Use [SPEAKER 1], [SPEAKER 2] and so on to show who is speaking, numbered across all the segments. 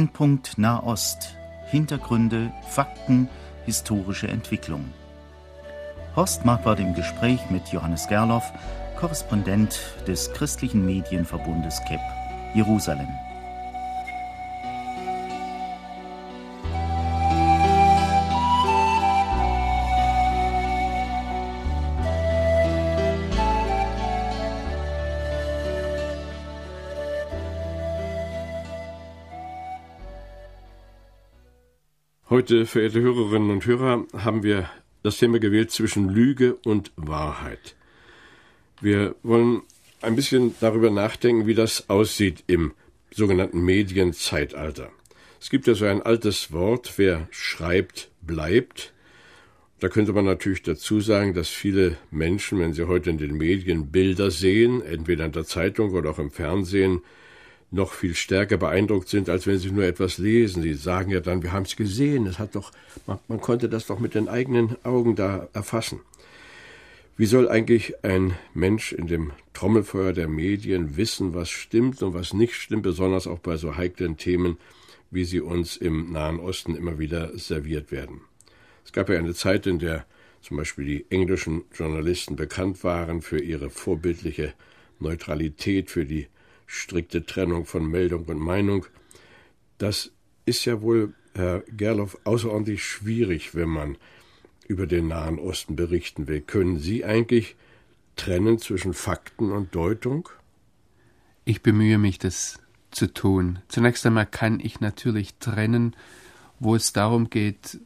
[SPEAKER 1] Brennpunkt Nahost. Hintergründe, Fakten, historische Entwicklung. Horst Marquardt im Gespräch mit Johannes Gerloff, Korrespondent des christlichen Medienverbundes KEP, Jerusalem.
[SPEAKER 2] Heute, verehrte Hörerinnen und Hörer, haben wir das Thema gewählt zwischen Lüge und Wahrheit. Wir wollen ein bisschen darüber nachdenken, wie das aussieht im sogenannten Medienzeitalter. Es gibt ja so ein altes Wort, wer schreibt, bleibt. Da könnte man natürlich dazu sagen, dass viele Menschen, wenn sie heute in den Medien Bilder sehen, entweder in der Zeitung oder auch im Fernsehen, noch viel stärker beeindruckt sind, als wenn sie nur etwas lesen. Sie sagen ja dann, wir haben es gesehen, es hat doch, man, man konnte das doch mit den eigenen Augen da erfassen. Wie soll eigentlich ein Mensch in dem Trommelfeuer der Medien wissen, was stimmt und was nicht stimmt, besonders auch bei so heiklen Themen, wie sie uns im Nahen Osten immer wieder serviert werden? Es gab ja eine Zeit, in der zum Beispiel die englischen Journalisten bekannt waren für ihre vorbildliche Neutralität, für die strikte Trennung von Meldung und Meinung. Das ist ja wohl, Herr Gerloff, außerordentlich schwierig, wenn man über den Nahen Osten berichten will. Können Sie eigentlich trennen zwischen Fakten und Deutung?
[SPEAKER 3] Ich bemühe mich, das zu tun. Zunächst einmal kann ich natürlich trennen, wo es darum geht,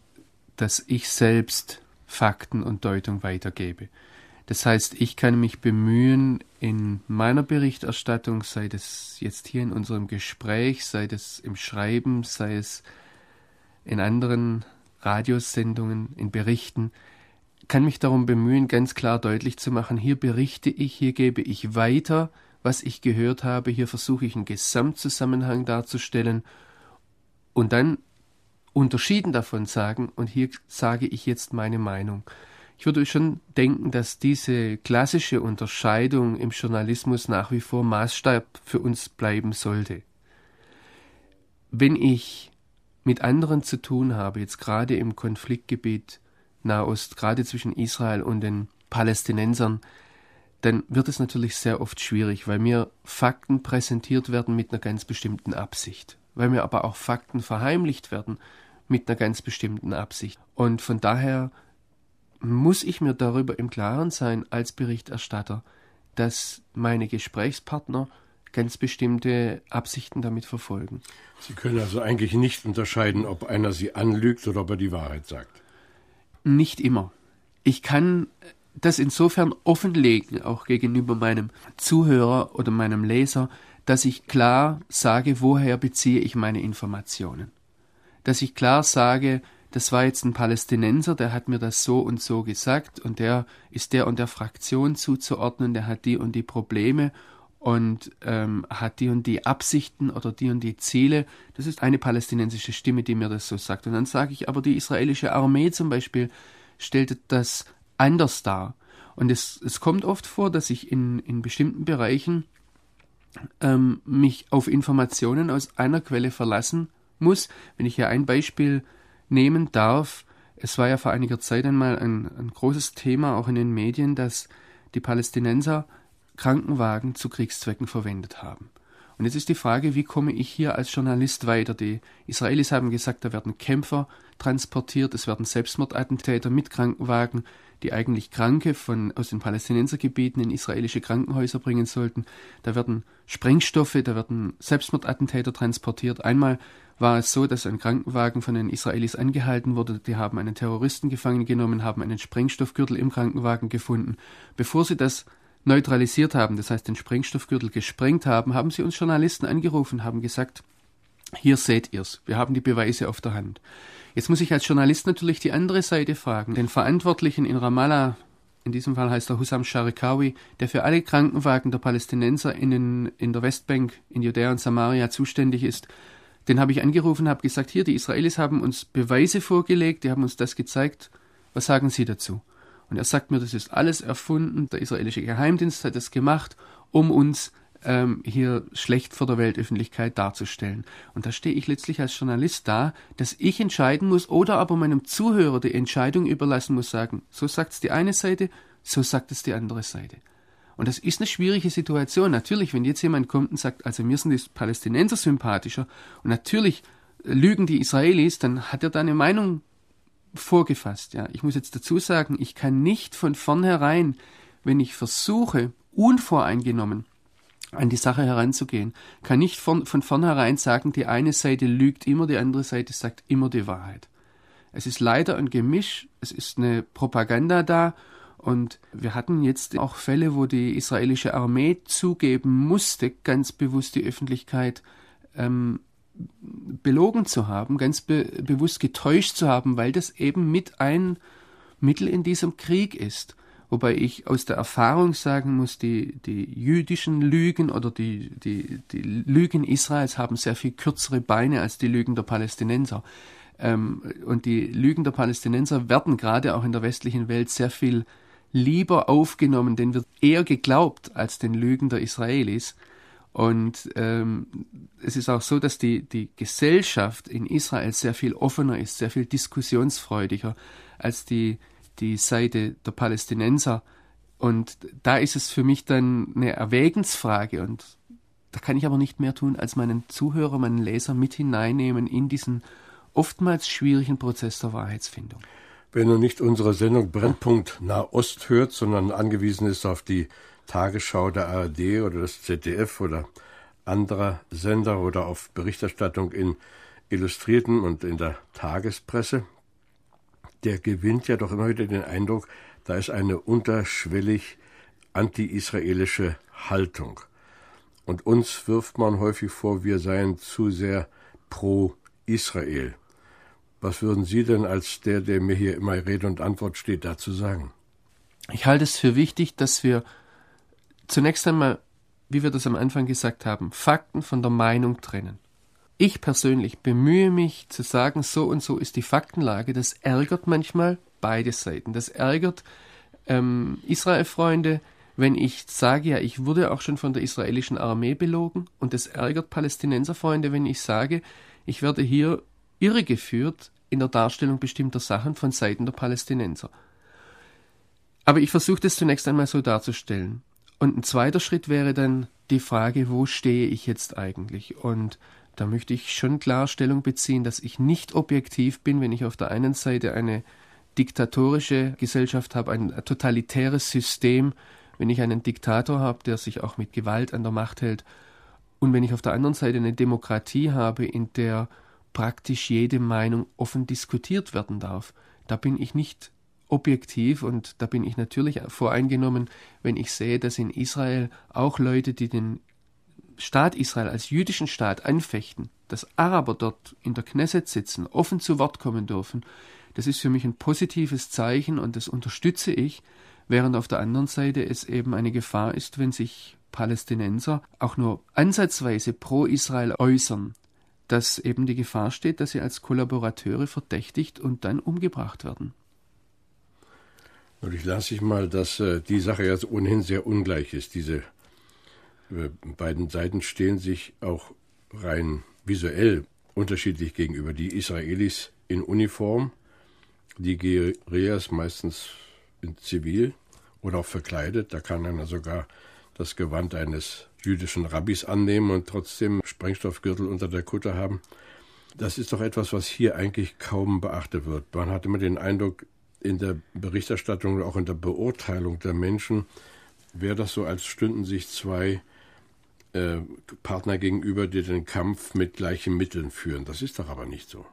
[SPEAKER 3] dass ich selbst Fakten und Deutung weitergebe. Das heißt, ich kann mich bemühen, in meiner Berichterstattung, sei es jetzt hier in unserem Gespräch, sei es im Schreiben, sei es in anderen Radiosendungen, in Berichten, kann mich darum bemühen, ganz klar deutlich zu machen, hier berichte ich, hier gebe ich weiter, was ich gehört habe, hier versuche ich einen Gesamtzusammenhang darzustellen und dann unterschieden davon sagen, und hier sage ich jetzt meine Meinung. Ich würde schon denken, dass diese klassische Unterscheidung im Journalismus nach wie vor Maßstab für uns bleiben sollte. Wenn ich mit anderen zu tun habe, jetzt gerade im Konfliktgebiet Nahost, gerade zwischen Israel und den Palästinensern, dann wird es natürlich sehr oft schwierig, weil mir Fakten präsentiert werden mit einer ganz bestimmten Absicht, weil mir aber auch Fakten verheimlicht werden mit einer ganz bestimmten Absicht. Und von daher muss ich mir darüber im Klaren sein als Berichterstatter, dass meine Gesprächspartner ganz bestimmte Absichten damit verfolgen.
[SPEAKER 2] Sie können also eigentlich nicht unterscheiden, ob einer Sie anlügt oder ob er die Wahrheit sagt.
[SPEAKER 3] Nicht immer. Ich kann das insofern offenlegen, auch gegenüber meinem Zuhörer oder meinem Leser, dass ich klar sage, woher beziehe ich meine Informationen. Dass ich klar sage, das war jetzt ein Palästinenser, der hat mir das so und so gesagt und der ist der und der Fraktion zuzuordnen, der hat die und die Probleme und ähm, hat die und die Absichten oder die und die Ziele. Das ist eine palästinensische Stimme, die mir das so sagt. Und dann sage ich aber, die israelische Armee zum Beispiel stellt das anders dar. Und es, es kommt oft vor, dass ich in, in bestimmten Bereichen ähm, mich auf Informationen aus einer Quelle verlassen muss. Wenn ich hier ein Beispiel nehmen darf. Es war ja vor einiger Zeit einmal ein, ein großes Thema, auch in den Medien, dass die Palästinenser Krankenwagen zu Kriegszwecken verwendet haben. Und jetzt ist die Frage, wie komme ich hier als Journalist weiter? Die Israelis haben gesagt, da werden Kämpfer transportiert, es werden Selbstmordattentäter mit Krankenwagen, die eigentlich Kranke von, aus den Palästinensergebieten in israelische Krankenhäuser bringen sollten. Da werden Sprengstoffe, da werden Selbstmordattentäter transportiert. Einmal war es so, dass ein Krankenwagen von den Israelis angehalten wurde. Die haben einen Terroristen gefangen genommen, haben einen Sprengstoffgürtel im Krankenwagen gefunden. Bevor sie das neutralisiert haben, das heißt den Sprengstoffgürtel gesprengt haben, haben sie uns Journalisten angerufen, haben gesagt, hier seht ihr's, wir haben die Beweise auf der Hand. Jetzt muss ich als Journalist natürlich die andere Seite fragen. Den Verantwortlichen in Ramallah, in diesem Fall heißt er Hussam Sharikawi, der für alle Krankenwagen der Palästinenser in, den, in der Westbank, in Judäa und Samaria zuständig ist, den habe ich angerufen, habe gesagt, hier, die Israelis haben uns Beweise vorgelegt, die haben uns das gezeigt. Was sagen Sie dazu? Und er sagt mir, das ist alles erfunden, der israelische Geheimdienst hat das gemacht, um uns ähm, hier schlecht vor der Weltöffentlichkeit darzustellen. Und da stehe ich letztlich als Journalist da, dass ich entscheiden muss oder aber meinem Zuhörer die Entscheidung überlassen muss, sagen, so sagt es die eine Seite, so sagt es die andere Seite. Und das ist eine schwierige Situation. Natürlich, wenn jetzt jemand kommt und sagt, also mir sind die Palästinenser sympathischer und natürlich lügen die Israelis, dann hat er da eine Meinung vorgefasst. Ja, ich muss jetzt dazu sagen, ich kann nicht von vornherein, wenn ich versuche, unvoreingenommen an die Sache heranzugehen, kann nicht von, von vornherein sagen, die eine Seite lügt immer, die andere Seite sagt immer die Wahrheit. Es ist leider ein Gemisch, es ist eine Propaganda da und wir hatten jetzt auch Fälle, wo die israelische Armee zugeben musste, ganz bewusst die Öffentlichkeit ähm, belogen zu haben, ganz be bewusst getäuscht zu haben, weil das eben mit ein Mittel in diesem Krieg ist. Wobei ich aus der Erfahrung sagen muss, die, die jüdischen Lügen oder die, die, die Lügen Israels haben sehr viel kürzere Beine als die Lügen der Palästinenser. Ähm, und die Lügen der Palästinenser werden gerade auch in der westlichen Welt sehr viel lieber aufgenommen, denen wird eher geglaubt als den Lügen der Israelis. Und ähm, es ist auch so, dass die, die Gesellschaft in Israel sehr viel offener ist, sehr viel diskussionsfreudiger als die, die Seite der Palästinenser. Und da ist es für mich dann eine Erwägensfrage. Und da kann ich aber nicht mehr tun, als meinen Zuhörer, meinen Leser mit hineinnehmen in diesen oftmals schwierigen Prozess der Wahrheitsfindung.
[SPEAKER 2] Wenn du nicht unsere Sendung Brennpunkt Nahost hört, sondern angewiesen ist auf die Tagesschau der ARD oder des ZDF oder anderer Sender oder auf Berichterstattung in Illustrierten und in der Tagespresse, der gewinnt ja doch immer wieder den Eindruck, da ist eine unterschwellig anti-israelische Haltung. Und uns wirft man häufig vor, wir seien zu sehr pro Israel. Was würden Sie denn als der, der mir hier immer Rede und Antwort steht, dazu sagen?
[SPEAKER 3] Ich halte es für wichtig, dass wir zunächst einmal, wie wir das am Anfang gesagt haben, Fakten von der Meinung trennen. Ich persönlich bemühe mich zu sagen, so und so ist die Faktenlage. Das ärgert manchmal beide Seiten. Das ärgert ähm, Israel-Freunde, wenn ich sage, ja, ich wurde auch schon von der israelischen Armee belogen. Und das ärgert Palästinenser-Freunde, wenn ich sage, ich werde hier irregeführt in der Darstellung bestimmter Sachen von Seiten der Palästinenser. Aber ich versuche das zunächst einmal so darzustellen. Und ein zweiter Schritt wäre dann die Frage, wo stehe ich jetzt eigentlich? Und da möchte ich schon Klarstellung beziehen, dass ich nicht objektiv bin, wenn ich auf der einen Seite eine diktatorische Gesellschaft habe, ein totalitäres System, wenn ich einen Diktator habe, der sich auch mit Gewalt an der Macht hält, und wenn ich auf der anderen Seite eine Demokratie habe, in der praktisch jede Meinung offen diskutiert werden darf, da bin ich nicht objektiv und da bin ich natürlich voreingenommen, wenn ich sehe, dass in Israel auch Leute, die den Staat Israel als jüdischen Staat anfechten, dass Araber dort in der Knesset sitzen, offen zu Wort kommen dürfen, das ist für mich ein positives Zeichen und das unterstütze ich, während auf der anderen Seite es eben eine Gefahr ist, wenn sich Palästinenser auch nur ansatzweise pro Israel äußern, dass eben die Gefahr steht, dass sie als Kollaborateure verdächtigt und dann umgebracht werden.
[SPEAKER 2] Natürlich lasse ich mal, dass äh, die Sache jetzt ohnehin sehr ungleich ist. Diese äh, beiden Seiten stehen sich auch rein visuell unterschiedlich gegenüber. Die Israelis in Uniform, die Guerillas meistens in Zivil oder auch verkleidet. Da kann einer sogar das Gewand eines jüdischen Rabbis annehmen und trotzdem Sprengstoffgürtel unter der Kutte haben. Das ist doch etwas, was hier eigentlich kaum beachtet wird. Man hat immer den Eindruck, in der Berichterstattung und auch in der Beurteilung der Menschen wäre das so, als stünden sich zwei äh, Partner gegenüber, die den Kampf mit gleichen Mitteln führen. Das ist doch aber nicht so.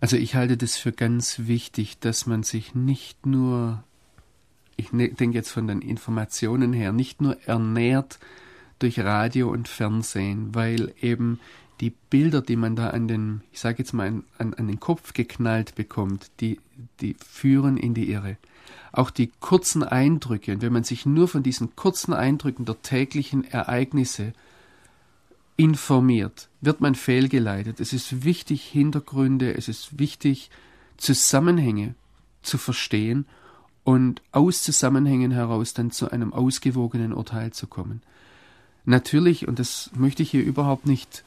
[SPEAKER 3] Also ich halte das für ganz wichtig, dass man sich nicht nur, ich ne, denke jetzt von den Informationen her, nicht nur ernährt durch Radio und Fernsehen, weil eben die Bilder, die man da an den, ich sage jetzt mal, an, an den Kopf geknallt bekommt, die, die führen in die Irre. Auch die kurzen Eindrücke, und wenn man sich nur von diesen kurzen Eindrücken der täglichen Ereignisse informiert, wird man fehlgeleitet. Es ist wichtig, Hintergründe, es ist wichtig, Zusammenhänge zu verstehen und aus Zusammenhängen heraus dann zu einem ausgewogenen Urteil zu kommen. Natürlich, und das möchte ich hier überhaupt nicht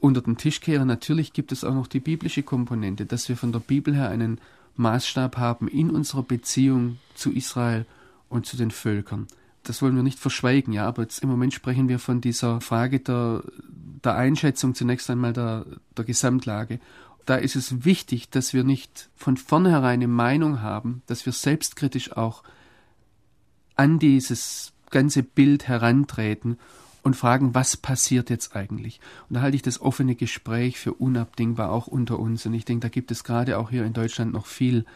[SPEAKER 3] unter den Tisch kehren, natürlich gibt es auch noch die biblische Komponente, dass wir von der Bibel her einen Maßstab haben in unserer Beziehung zu Israel und zu den Völkern. Das wollen wir nicht verschweigen, ja, aber jetzt im Moment sprechen wir von dieser Frage der, der Einschätzung zunächst einmal der, der Gesamtlage. Da ist es wichtig, dass wir nicht von vornherein eine Meinung haben, dass wir selbstkritisch auch an dieses ganze Bild herantreten und fragen, was passiert jetzt eigentlich? Und da halte ich das offene Gespräch für unabdingbar auch unter uns. Und ich denke, da gibt es gerade auch hier in Deutschland noch viel,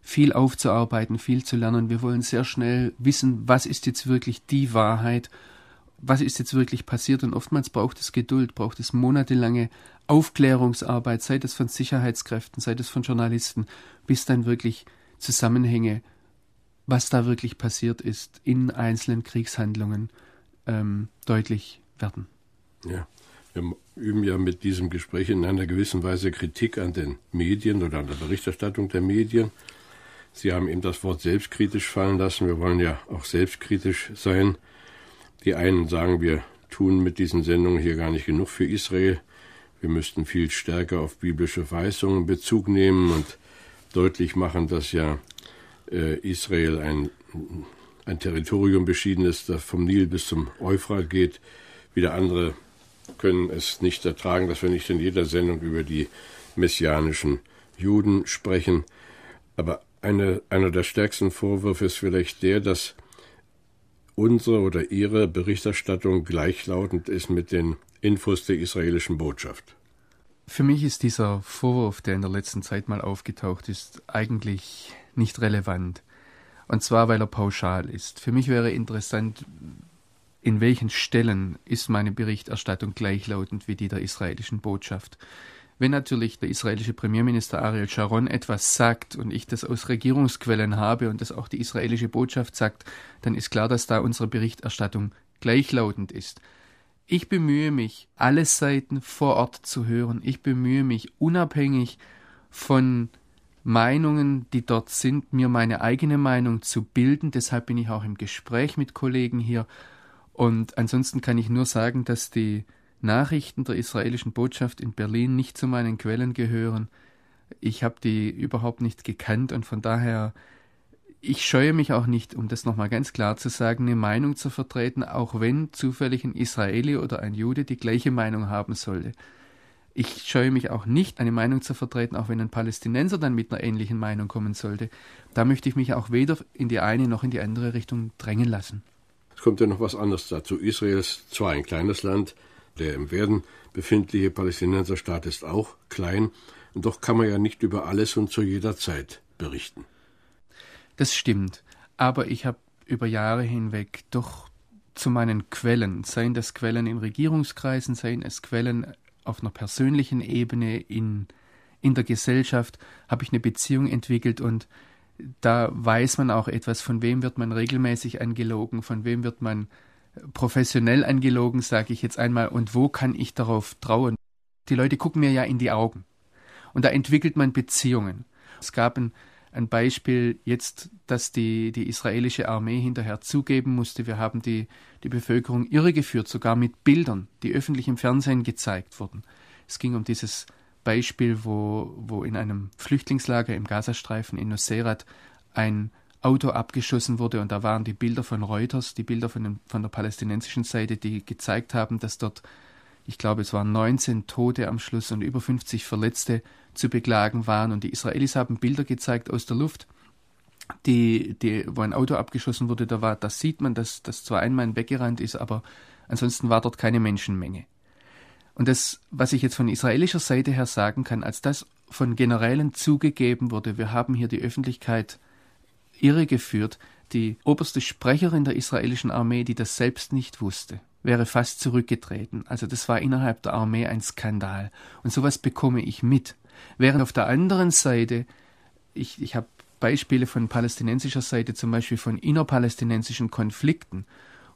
[SPEAKER 3] viel aufzuarbeiten, viel zu lernen. Wir wollen sehr schnell wissen, was ist jetzt wirklich die Wahrheit, was ist jetzt wirklich passiert. Und oftmals braucht es Geduld, braucht es monatelange Aufklärungsarbeit, sei das von Sicherheitskräften, sei das von Journalisten, bis dann wirklich Zusammenhänge, was da wirklich passiert ist in einzelnen Kriegshandlungen, ähm, deutlich werden.
[SPEAKER 2] Ja, wir üben ja mit diesem Gespräch in einer gewissen Weise Kritik an den Medien oder an der Berichterstattung der Medien. Sie haben eben das Wort selbstkritisch fallen lassen. Wir wollen ja auch selbstkritisch sein. Die einen sagen, wir tun mit diesen Sendungen hier gar nicht genug für Israel. Wir müssten viel stärker auf biblische Weisungen Bezug nehmen und deutlich machen, dass ja äh, Israel ein ein Territorium beschieden ist, das vom Nil bis zum Euphrat geht. Wieder andere können es nicht ertragen, dass wir nicht in jeder Sendung über die messianischen Juden sprechen. Aber eine, einer der stärksten Vorwürfe ist vielleicht der, dass unsere oder ihre Berichterstattung gleichlautend ist mit den Infos der israelischen Botschaft.
[SPEAKER 3] Für mich ist dieser Vorwurf, der in der letzten Zeit mal aufgetaucht ist, eigentlich nicht relevant. Und zwar, weil er pauschal ist. Für mich wäre interessant, in welchen Stellen ist meine Berichterstattung gleichlautend wie die der israelischen Botschaft. Wenn natürlich der israelische Premierminister Ariel Sharon etwas sagt und ich das aus Regierungsquellen habe und das auch die israelische Botschaft sagt, dann ist klar, dass da unsere Berichterstattung gleichlautend ist. Ich bemühe mich, alle Seiten vor Ort zu hören. Ich bemühe mich, unabhängig von Meinungen, die dort sind, mir meine eigene Meinung zu bilden. Deshalb bin ich auch im Gespräch mit Kollegen hier. Und ansonsten kann ich nur sagen, dass die Nachrichten der israelischen Botschaft in Berlin nicht zu meinen Quellen gehören. Ich habe die überhaupt nicht gekannt und von daher, ich scheue mich auch nicht, um das nochmal ganz klar zu sagen, eine Meinung zu vertreten, auch wenn zufällig ein Israeli oder ein Jude die gleiche Meinung haben sollte. Ich scheue mich auch nicht, eine Meinung zu vertreten, auch wenn ein Palästinenser dann mit einer ähnlichen Meinung kommen sollte. Da möchte ich mich auch weder in die eine noch in die andere Richtung drängen lassen.
[SPEAKER 2] Es kommt ja noch was anderes dazu. Israel ist zwar ein kleines Land, der im Werden befindliche Palästinenserstaat ist auch klein, und doch kann man ja nicht über alles und zu jeder Zeit berichten.
[SPEAKER 3] Das stimmt, aber ich habe über Jahre hinweg doch zu meinen Quellen, seien das Quellen in Regierungskreisen, seien es Quellen auf einer persönlichen Ebene in, in der Gesellschaft habe ich eine Beziehung entwickelt und da weiß man auch etwas, von wem wird man regelmäßig angelogen, von wem wird man professionell angelogen, sage ich jetzt einmal, und wo kann ich darauf trauen. Die Leute gucken mir ja in die Augen und da entwickelt man Beziehungen. Es gab ein, ein Beispiel jetzt, dass die, die israelische Armee hinterher zugeben musste, wir haben die, die Bevölkerung irregeführt, sogar mit Bildern, die öffentlich im Fernsehen gezeigt wurden. Es ging um dieses Beispiel, wo, wo in einem Flüchtlingslager im Gazastreifen in Nuseirat ein Auto abgeschossen wurde und da waren die Bilder von Reuters, die Bilder von, den, von der palästinensischen Seite, die gezeigt haben, dass dort, ich glaube, es waren 19 Tote am Schluss und über 50 Verletzte zu beklagen waren. Und die Israelis haben Bilder gezeigt aus der Luft, die, die, wo ein Auto abgeschossen wurde. Da war, das sieht man, dass, dass zwar ein Mann weggerannt ist, aber ansonsten war dort keine Menschenmenge. Und das, was ich jetzt von israelischer Seite her sagen kann, als das von Generälen zugegeben wurde, wir haben hier die Öffentlichkeit irregeführt, die oberste Sprecherin der israelischen Armee, die das selbst nicht wusste, wäre fast zurückgetreten. Also das war innerhalb der Armee ein Skandal. Und sowas bekomme ich mit. Während auf der anderen Seite, ich, ich habe Beispiele von palästinensischer Seite, zum Beispiel von innerpalästinensischen Konflikten,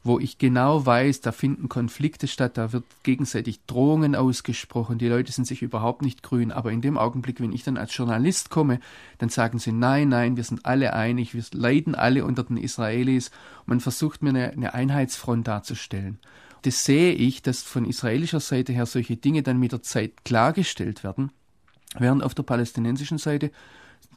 [SPEAKER 3] wo ich genau weiß, da finden Konflikte statt, da wird gegenseitig Drohungen ausgesprochen, die Leute sind sich überhaupt nicht grün, aber in dem Augenblick, wenn ich dann als Journalist komme, dann sagen sie, nein, nein, wir sind alle einig, wir leiden alle unter den Israelis, man versucht mir eine, eine Einheitsfront darzustellen. das sehe ich, dass von israelischer Seite her solche Dinge dann mit der Zeit klargestellt werden, während auf der palästinensischen Seite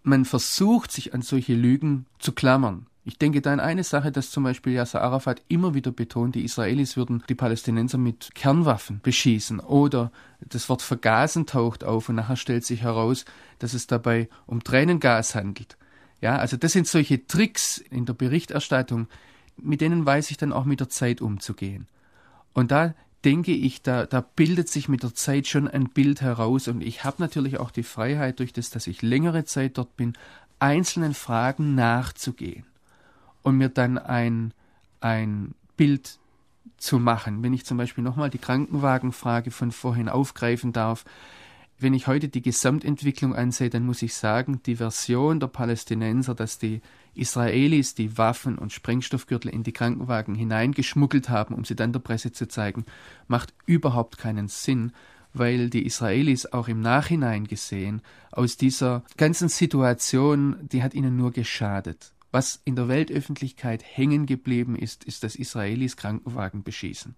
[SPEAKER 3] man versucht, sich an solche Lügen zu klammern. Ich denke da an eine Sache, dass zum Beispiel Yasser Arafat immer wieder betont, die Israelis würden die Palästinenser mit Kernwaffen beschießen oder das Wort vergasen taucht auf und nachher stellt sich heraus, dass es dabei um Tränengas handelt. Ja, also das sind solche Tricks in der Berichterstattung, mit denen weiß ich dann auch mit der Zeit umzugehen. Und da denke ich, da, da bildet sich mit der Zeit schon ein Bild heraus und ich habe natürlich auch die Freiheit, durch das, dass ich längere Zeit dort bin, einzelnen Fragen nachzugehen und mir dann ein, ein Bild zu machen. Wenn ich zum Beispiel nochmal die Krankenwagenfrage von vorhin aufgreifen darf, wenn ich heute die Gesamtentwicklung ansehe, dann muss ich sagen, die Version der Palästinenser, dass die Israelis die Waffen und Sprengstoffgürtel in die Krankenwagen hineingeschmuggelt haben, um sie dann der Presse zu zeigen, macht überhaupt keinen Sinn, weil die Israelis auch im Nachhinein gesehen aus dieser ganzen Situation, die hat ihnen nur geschadet. Was in der Weltöffentlichkeit hängen geblieben ist, ist, dass Israelis Krankenwagen beschießen.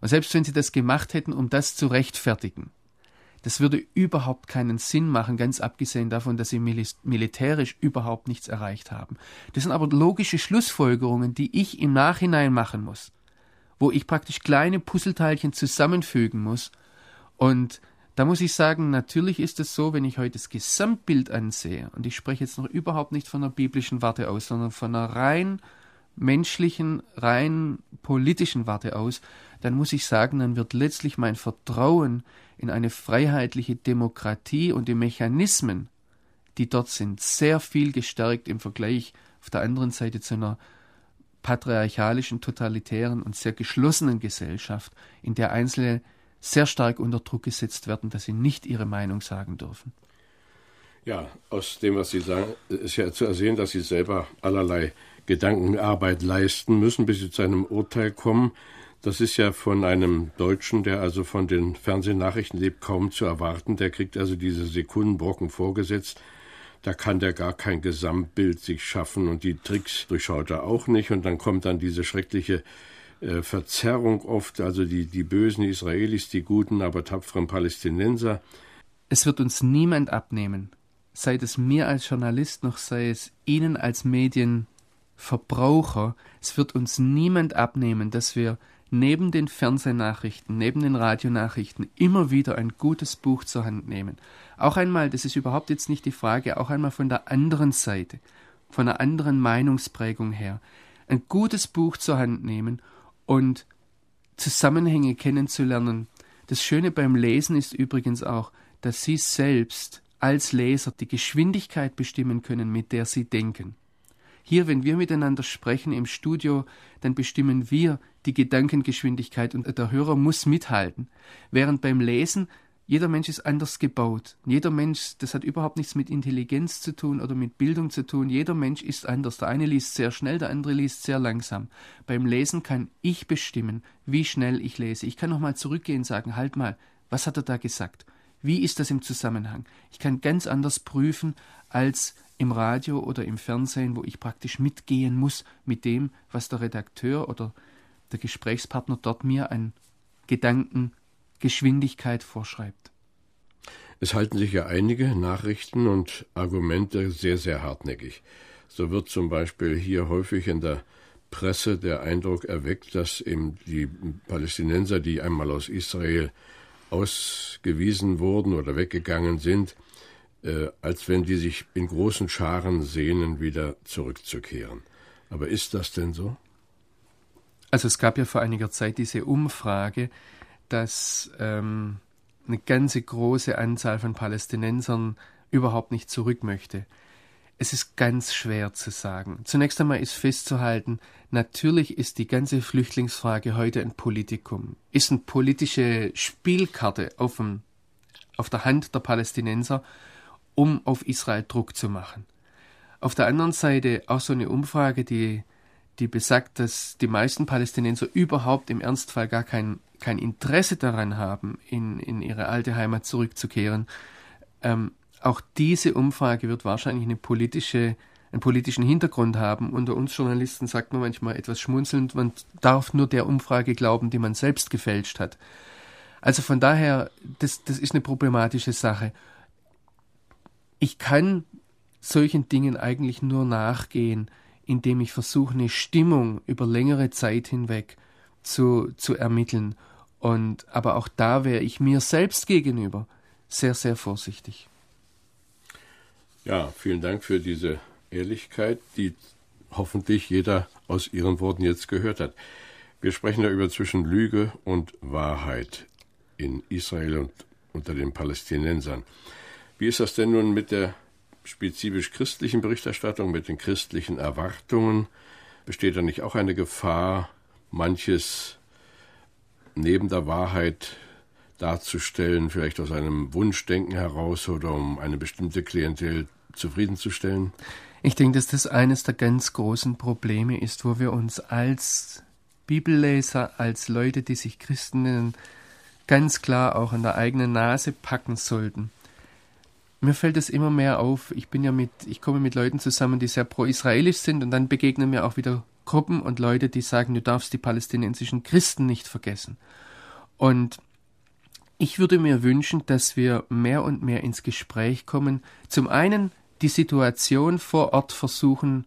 [SPEAKER 3] Und selbst wenn sie das gemacht hätten, um das zu rechtfertigen, das würde überhaupt keinen Sinn machen, ganz abgesehen davon, dass sie militärisch überhaupt nichts erreicht haben. Das sind aber logische Schlussfolgerungen, die ich im Nachhinein machen muss, wo ich praktisch kleine Puzzleteilchen zusammenfügen muss. Und da muss ich sagen, natürlich ist es so, wenn ich heute das Gesamtbild ansehe, und ich spreche jetzt noch überhaupt nicht von einer biblischen Warte aus, sondern von einer rein menschlichen, rein politischen Warte aus, dann muss ich sagen, dann wird letztlich mein Vertrauen in eine freiheitliche Demokratie und die Mechanismen, die dort sind, sehr viel gestärkt im Vergleich auf der anderen Seite zu einer patriarchalischen, totalitären und sehr geschlossenen Gesellschaft, in der Einzelne sehr stark unter Druck gesetzt werden, dass sie nicht ihre Meinung sagen dürfen.
[SPEAKER 2] Ja, aus dem, was Sie sagen, ist ja zu ersehen, dass Sie selber allerlei Gedankenarbeit leisten müssen, bis Sie zu einem Urteil kommen. Das ist ja von einem Deutschen, der also von den Fernsehnachrichten lebt, kaum zu erwarten. Der kriegt also diese Sekundenbrocken vorgesetzt. Da kann der gar kein Gesamtbild sich schaffen und die Tricks durchschaut er auch nicht. Und dann kommt dann diese schreckliche äh, Verzerrung oft, also die, die bösen Israelis, die guten, aber tapferen Palästinenser.
[SPEAKER 3] Es wird uns niemand abnehmen, sei es mir als Journalist noch sei es Ihnen als Medienverbraucher, es wird uns niemand abnehmen, dass wir neben den Fernsehnachrichten, neben den Radionachrichten immer wieder ein gutes Buch zur Hand nehmen. Auch einmal, das ist überhaupt jetzt nicht die Frage, auch einmal von der anderen Seite, von einer anderen Meinungsprägung her, ein gutes Buch zur Hand nehmen und Zusammenhänge kennenzulernen. Das Schöne beim Lesen ist übrigens auch, dass Sie selbst als Leser die Geschwindigkeit bestimmen können, mit der Sie denken. Hier, wenn wir miteinander sprechen im Studio, dann bestimmen wir die Gedankengeschwindigkeit und der Hörer muss mithalten. Während beim Lesen jeder Mensch ist anders gebaut. Jeder Mensch, das hat überhaupt nichts mit Intelligenz zu tun oder mit Bildung zu tun. Jeder Mensch ist anders. Der eine liest sehr schnell, der andere liest sehr langsam. Beim Lesen kann ich bestimmen, wie schnell ich lese. Ich kann nochmal zurückgehen und sagen, halt mal, was hat er da gesagt? Wie ist das im Zusammenhang? Ich kann ganz anders prüfen als im Radio oder im Fernsehen, wo ich praktisch mitgehen muss mit dem, was der Redakteur oder der Gesprächspartner dort mir an Gedankengeschwindigkeit vorschreibt.
[SPEAKER 2] Es halten sich ja einige Nachrichten und Argumente sehr, sehr hartnäckig. So wird zum Beispiel hier häufig in der Presse der Eindruck erweckt, dass eben die Palästinenser, die einmal aus Israel ausgewiesen wurden oder weggegangen sind, äh, als wenn die sich in großen Scharen sehnen, wieder zurückzukehren. Aber ist das denn so?
[SPEAKER 3] Also es gab ja vor einiger Zeit diese Umfrage, dass ähm, eine ganze große Anzahl von Palästinensern überhaupt nicht zurück möchte. Es ist ganz schwer zu sagen. Zunächst einmal ist festzuhalten, natürlich ist die ganze Flüchtlingsfrage heute ein Politikum, ist eine politische Spielkarte auf, dem, auf der Hand der Palästinenser um auf Israel Druck zu machen. Auf der anderen Seite auch so eine Umfrage, die, die besagt, dass die meisten Palästinenser überhaupt im Ernstfall gar kein, kein Interesse daran haben, in, in ihre alte Heimat zurückzukehren. Ähm, auch diese Umfrage wird wahrscheinlich eine politische einen politischen Hintergrund haben. Unter uns Journalisten sagt man manchmal etwas schmunzelnd, man darf nur der Umfrage glauben, die man selbst gefälscht hat. Also von daher, das, das ist eine problematische Sache. Ich kann solchen Dingen eigentlich nur nachgehen, indem ich versuche, eine Stimmung über längere Zeit hinweg zu, zu ermitteln. Und aber auch da wäre ich mir selbst gegenüber sehr, sehr vorsichtig.
[SPEAKER 2] Ja, vielen Dank für diese Ehrlichkeit, die hoffentlich jeder aus Ihren Worten jetzt gehört hat. Wir sprechen ja über zwischen Lüge und Wahrheit in Israel und unter den Palästinensern. Wie ist das denn nun mit der spezifisch christlichen Berichterstattung, mit den christlichen Erwartungen? Besteht da nicht auch eine Gefahr, manches neben der Wahrheit darzustellen, vielleicht aus einem Wunschdenken heraus oder um eine bestimmte Klientel zufriedenzustellen?
[SPEAKER 3] Ich denke, dass das eines der ganz großen Probleme ist, wo wir uns als Bibelleser, als Leute, die sich Christen nennen, ganz klar auch an der eigenen Nase packen sollten. Mir fällt es immer mehr auf, ich bin ja mit, ich komme mit Leuten zusammen, die sehr pro-israelisch sind und dann begegnen mir auch wieder Gruppen und Leute, die sagen, du darfst die palästinensischen Christen nicht vergessen. Und ich würde mir wünschen, dass wir mehr und mehr ins Gespräch kommen. Zum einen die Situation vor Ort versuchen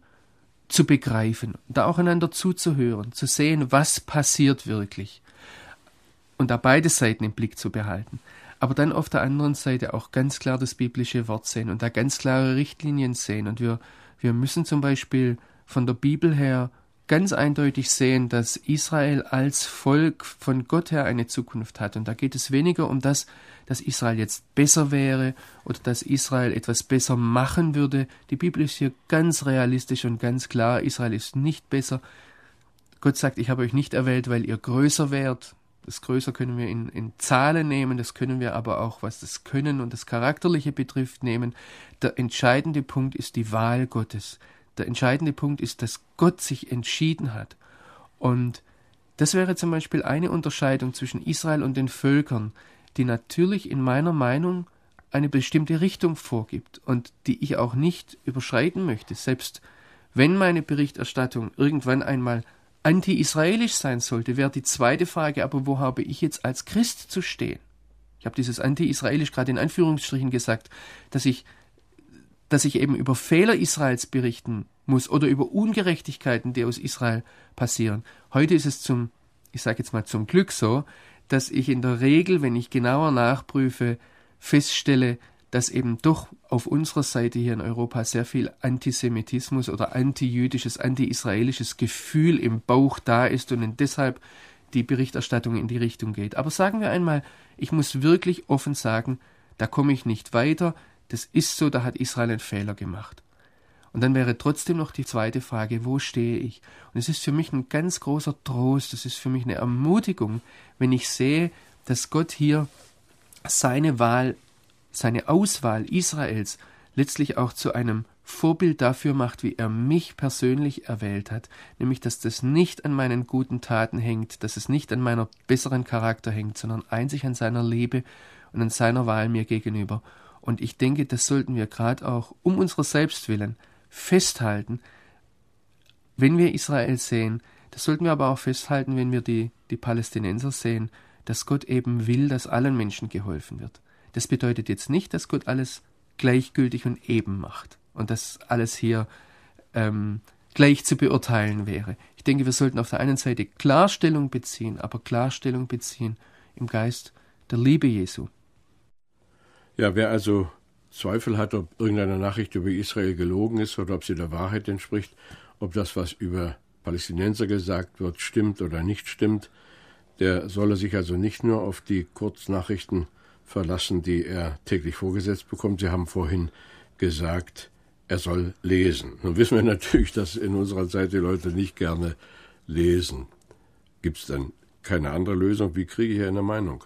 [SPEAKER 3] zu begreifen, da auch einander zuzuhören, zu sehen, was passiert wirklich. Und da beide Seiten im Blick zu behalten. Aber dann auf der anderen Seite auch ganz klar das biblische Wort sehen und da ganz klare Richtlinien sehen. Und wir, wir müssen zum Beispiel von der Bibel her ganz eindeutig sehen, dass Israel als Volk von Gott her eine Zukunft hat. Und da geht es weniger um das, dass Israel jetzt besser wäre oder dass Israel etwas besser machen würde. Die Bibel ist hier ganz realistisch und ganz klar. Israel ist nicht besser. Gott sagt, ich habe euch nicht erwählt, weil ihr größer wärt. Das Größer können wir in, in Zahlen nehmen, das können wir aber auch, was das Können und das Charakterliche betrifft, nehmen. Der entscheidende Punkt ist die Wahl Gottes. Der entscheidende Punkt ist, dass Gott sich entschieden hat. Und das wäre zum Beispiel eine Unterscheidung zwischen Israel und den Völkern, die natürlich in meiner Meinung eine bestimmte Richtung vorgibt und die ich auch nicht überschreiten möchte, selbst wenn meine Berichterstattung irgendwann einmal anti-israelisch sein sollte, wäre die zweite Frage, aber wo habe ich jetzt als Christ zu stehen? Ich habe dieses anti-israelisch gerade in Anführungsstrichen gesagt, dass ich dass ich eben über Fehler Israels berichten muss oder über Ungerechtigkeiten, die aus Israel passieren. Heute ist es zum, ich sage jetzt mal zum Glück so, dass ich in der Regel, wenn ich genauer nachprüfe, feststelle, dass eben doch auf unserer Seite hier in Europa sehr viel Antisemitismus oder antijüdisches, anti-israelisches Gefühl im Bauch da ist und deshalb die Berichterstattung in die Richtung geht. Aber sagen wir einmal, ich muss wirklich offen sagen, da komme ich nicht weiter, das ist so, da hat Israel einen Fehler gemacht. Und dann wäre trotzdem noch die zweite Frage, wo stehe ich? Und es ist für mich ein ganz großer Trost, es ist für mich eine Ermutigung, wenn ich sehe, dass Gott hier seine Wahl, seine Auswahl Israels letztlich auch zu einem Vorbild dafür macht, wie er mich persönlich erwählt hat, nämlich dass das nicht an meinen guten Taten hängt, dass es nicht an meiner besseren Charakter hängt, sondern einzig an seiner Liebe und an seiner Wahl mir gegenüber. Und ich denke, das sollten wir gerade auch um unserer selbst willen festhalten, wenn wir Israel sehen. Das sollten wir aber auch festhalten, wenn wir die, die Palästinenser sehen, dass Gott eben will, dass allen Menschen geholfen wird. Das bedeutet jetzt nicht, dass Gott alles gleichgültig und eben macht und dass alles hier ähm, gleich zu beurteilen wäre. Ich denke, wir sollten auf der einen Seite Klarstellung beziehen, aber Klarstellung beziehen im Geist der Liebe Jesu.
[SPEAKER 2] Ja, wer also Zweifel hat, ob irgendeine Nachricht über Israel gelogen ist oder ob sie der Wahrheit entspricht, ob das, was über Palästinenser gesagt wird, stimmt oder nicht stimmt, der solle sich also nicht nur auf die Kurznachrichten verlassen, die er täglich vorgesetzt bekommt. Sie haben vorhin gesagt, er soll lesen. Nun wissen wir natürlich, dass in unserer Zeit die Leute nicht gerne lesen. Gibt es denn keine andere Lösung? Wie kriege ich eine Meinung?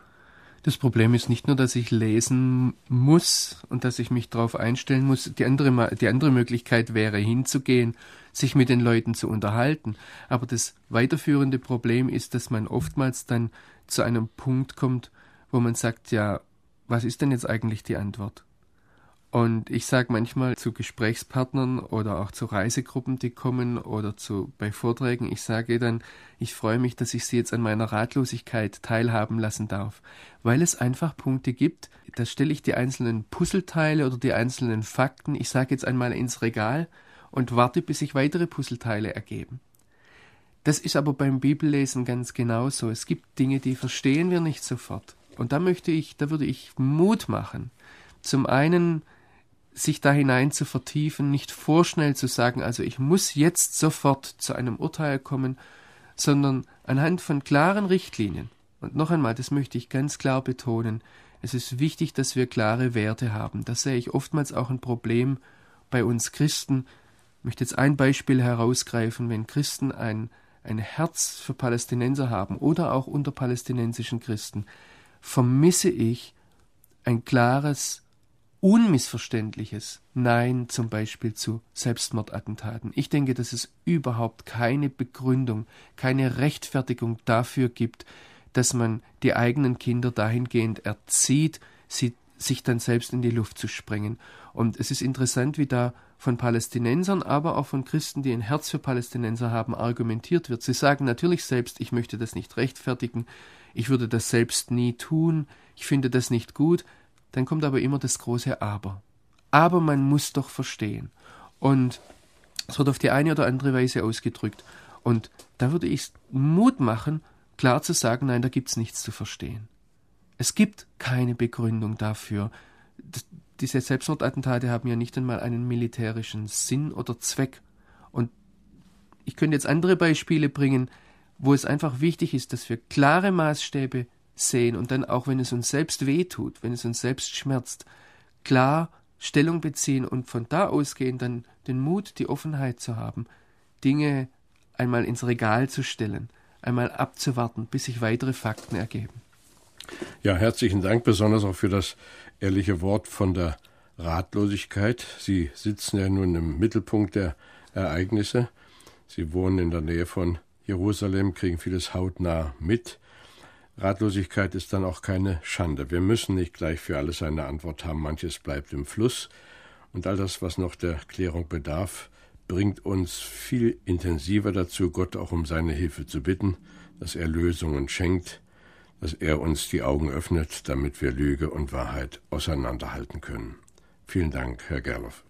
[SPEAKER 3] Das Problem ist nicht nur, dass ich lesen muss und dass ich mich darauf einstellen muss. Die andere, die andere Möglichkeit wäre, hinzugehen, sich mit den Leuten zu unterhalten. Aber das weiterführende Problem ist, dass man oftmals dann zu einem Punkt kommt, wo man sagt, ja, was ist denn jetzt eigentlich die Antwort? Und ich sage manchmal zu Gesprächspartnern oder auch zu Reisegruppen, die kommen oder zu, bei Vorträgen, ich sage dann, ich freue mich, dass ich Sie jetzt an meiner Ratlosigkeit teilhaben lassen darf, weil es einfach Punkte gibt, da stelle ich die einzelnen Puzzleteile oder die einzelnen Fakten, ich sage jetzt einmal ins Regal und warte, bis sich weitere Puzzleteile ergeben. Das ist aber beim Bibellesen ganz genauso. Es gibt Dinge, die verstehen wir nicht sofort. Und da möchte ich, da würde ich Mut machen. Zum einen sich da hinein zu vertiefen, nicht vorschnell zu sagen, also ich muss jetzt sofort zu einem Urteil kommen, sondern anhand von klaren Richtlinien. Und noch einmal, das möchte ich ganz klar betonen, es ist wichtig, dass wir klare Werte haben. Das sehe ich oftmals auch ein Problem bei uns Christen. Ich möchte jetzt ein Beispiel herausgreifen, wenn Christen ein, ein Herz für Palästinenser haben oder auch unter palästinensischen Christen, vermisse ich ein klares unmissverständliches Nein zum Beispiel zu Selbstmordattentaten. Ich denke, dass es überhaupt keine Begründung, keine Rechtfertigung dafür gibt, dass man die eigenen Kinder dahingehend erzieht, sie sich dann selbst in die Luft zu sprengen. Und es ist interessant, wie da von Palästinensern, aber auch von Christen, die ein Herz für Palästinenser haben, argumentiert wird. Sie sagen natürlich selbst, ich möchte das nicht rechtfertigen, ich würde das selbst nie tun, ich finde das nicht gut, dann kommt aber immer das große Aber. Aber man muss doch verstehen. Und es wird auf die eine oder andere Weise ausgedrückt. Und da würde ich Mut machen, klar zu sagen, nein, da gibt es nichts zu verstehen. Es gibt keine Begründung dafür. Diese Selbstmordattentate haben ja nicht einmal einen militärischen Sinn oder Zweck. Und ich könnte jetzt andere Beispiele bringen, wo es einfach wichtig ist, dass wir klare Maßstäbe sehen und dann auch, wenn es uns selbst wehtut, wenn es uns selbst schmerzt, klar Stellung beziehen und von da ausgehen dann den Mut, die Offenheit zu haben, Dinge einmal ins Regal zu stellen, einmal abzuwarten, bis sich weitere Fakten ergeben.
[SPEAKER 2] Ja, herzlichen Dank besonders auch für das ehrliche Wort von der Ratlosigkeit. Sie sitzen ja nun im Mittelpunkt der Ereignisse. Sie wohnen in der Nähe von Jerusalem, kriegen vieles hautnah mit. Ratlosigkeit ist dann auch keine Schande. Wir müssen nicht gleich für alles eine Antwort haben, manches bleibt im Fluss. Und all das, was noch der Klärung bedarf, bringt uns viel intensiver dazu, Gott auch um seine Hilfe zu bitten, dass er Lösungen schenkt, dass er uns die Augen öffnet, damit wir Lüge und Wahrheit auseinanderhalten können. Vielen Dank, Herr Gerloff.